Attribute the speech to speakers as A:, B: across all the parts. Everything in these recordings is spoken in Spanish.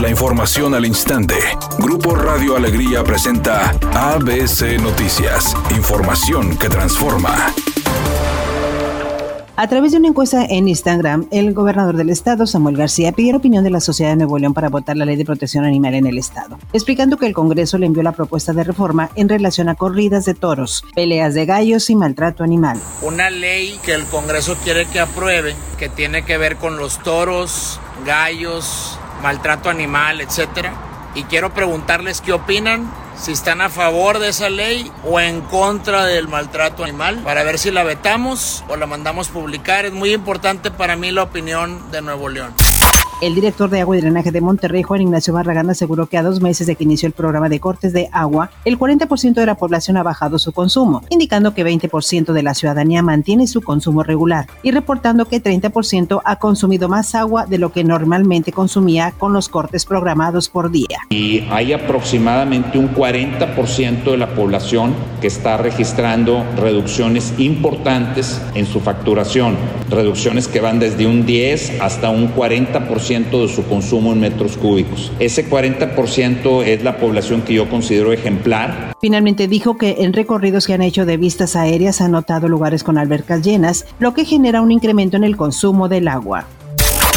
A: La información al instante. Grupo Radio Alegría presenta ABC Noticias. Información que transforma.
B: A través de una encuesta en Instagram, el gobernador del estado, Samuel García, pidió la opinión de la sociedad de Nuevo León para votar la ley de protección animal en el estado, explicando que el Congreso le envió la propuesta de reforma en relación a corridas de toros, peleas de gallos y maltrato animal.
C: Una ley que el Congreso quiere que apruebe, que tiene que ver con los toros, gallos, maltrato animal, etcétera. Y quiero preguntarles qué opinan si están a favor de esa ley o en contra del maltrato animal, para ver si la vetamos o la mandamos publicar. Es muy importante para mí la opinión de Nuevo León.
B: El director de agua y drenaje de Monterrey, Juan Ignacio Barragán, aseguró que a dos meses de que inició el programa de cortes de agua, el 40% de la población ha bajado su consumo, indicando que 20% de la ciudadanía mantiene su consumo regular y reportando que 30% ha consumido más agua de lo que normalmente consumía con los cortes programados por día.
D: Y hay aproximadamente un 40% de la población que está registrando reducciones importantes en su facturación, reducciones que van desde un 10 hasta un 40% de su consumo en metros cúbicos. Ese 40% es la población que yo considero ejemplar.
B: Finalmente dijo que en recorridos que han hecho de vistas aéreas han notado lugares con albercas llenas, lo que genera un incremento en el consumo del agua.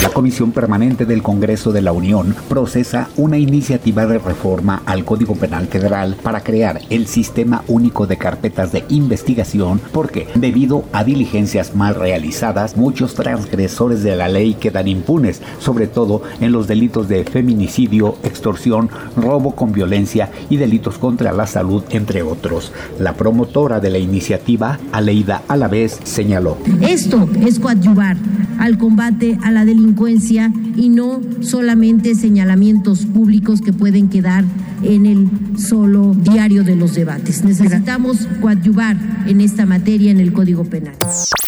E: La Comisión Permanente del Congreso de la Unión procesa una iniciativa de reforma al Código Penal Federal para crear el Sistema Único de Carpetas de Investigación porque, debido a diligencias mal realizadas, muchos transgresores de la ley quedan impunes, sobre todo en los delitos de feminicidio, extorsión, robo con violencia y delitos contra la salud, entre otros. La promotora de la iniciativa, Aleida Alavés, señaló.
F: Esto es coadyuvar al combate a la delincuencia delincuencia y no solamente señalamientos públicos que pueden quedar en el solo diario de los debates. Necesitamos coadyuvar en esta materia en el Código Penal.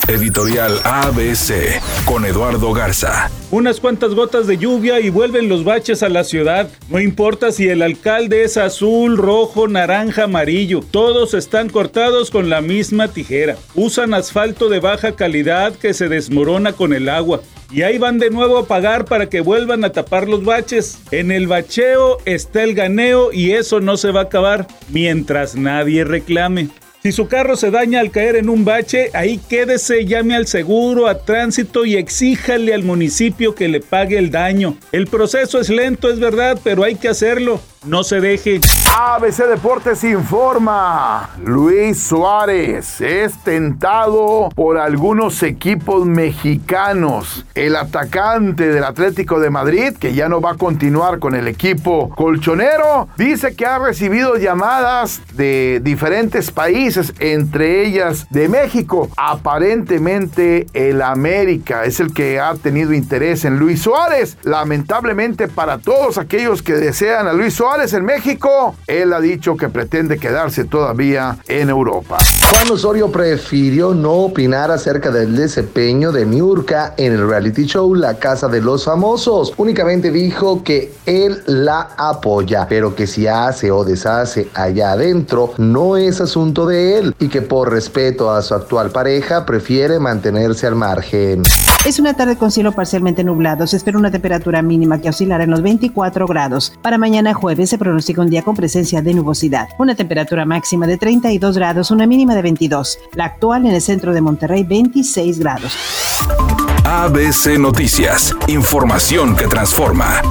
A: Editorial ABC con Eduardo Garza.
G: Unas cuantas gotas de lluvia y vuelven los baches a la ciudad. No importa si el alcalde es azul, rojo, naranja, amarillo. Todos están cortados con la misma tijera. Usan asfalto de baja calidad que se desmorona con el agua. Y ahí van de nuevo a pagar para que vuelvan a tapar los baches. En el bacheo está el ganeo y eso no se va a acabar mientras nadie reclame. Si su carro se daña al caer en un bache, ahí quédese, llame al seguro, a tránsito y exíjale al municipio que le pague el daño. El proceso es lento, es verdad, pero hay que hacerlo. No se deje.
H: ABC Deportes informa. Luis Suárez es tentado por algunos equipos mexicanos. El atacante del Atlético de Madrid, que ya no va a continuar con el equipo colchonero, dice que ha recibido llamadas de diferentes países, entre ellas de México. Aparentemente el América es el que ha tenido interés en Luis Suárez. Lamentablemente para todos aquellos que desean a Luis Suárez, en México, él ha dicho que pretende quedarse todavía en Europa.
I: Juan Osorio prefirió no opinar acerca del desempeño de Miurka en el reality show La Casa de los Famosos. Únicamente dijo que él la apoya, pero que si hace o deshace allá adentro no es asunto de él y que por respeto a su actual pareja prefiere mantenerse al margen.
B: Es una tarde con cielo parcialmente nublado. Se espera una temperatura mínima que oscilará en los 24 grados. Para mañana jueves se pronostica un día con presencia de nubosidad. Una temperatura máxima de 32 grados, una mínima de 22. La actual en el centro de Monterrey, 26 grados.
A: ABC Noticias. Información que transforma.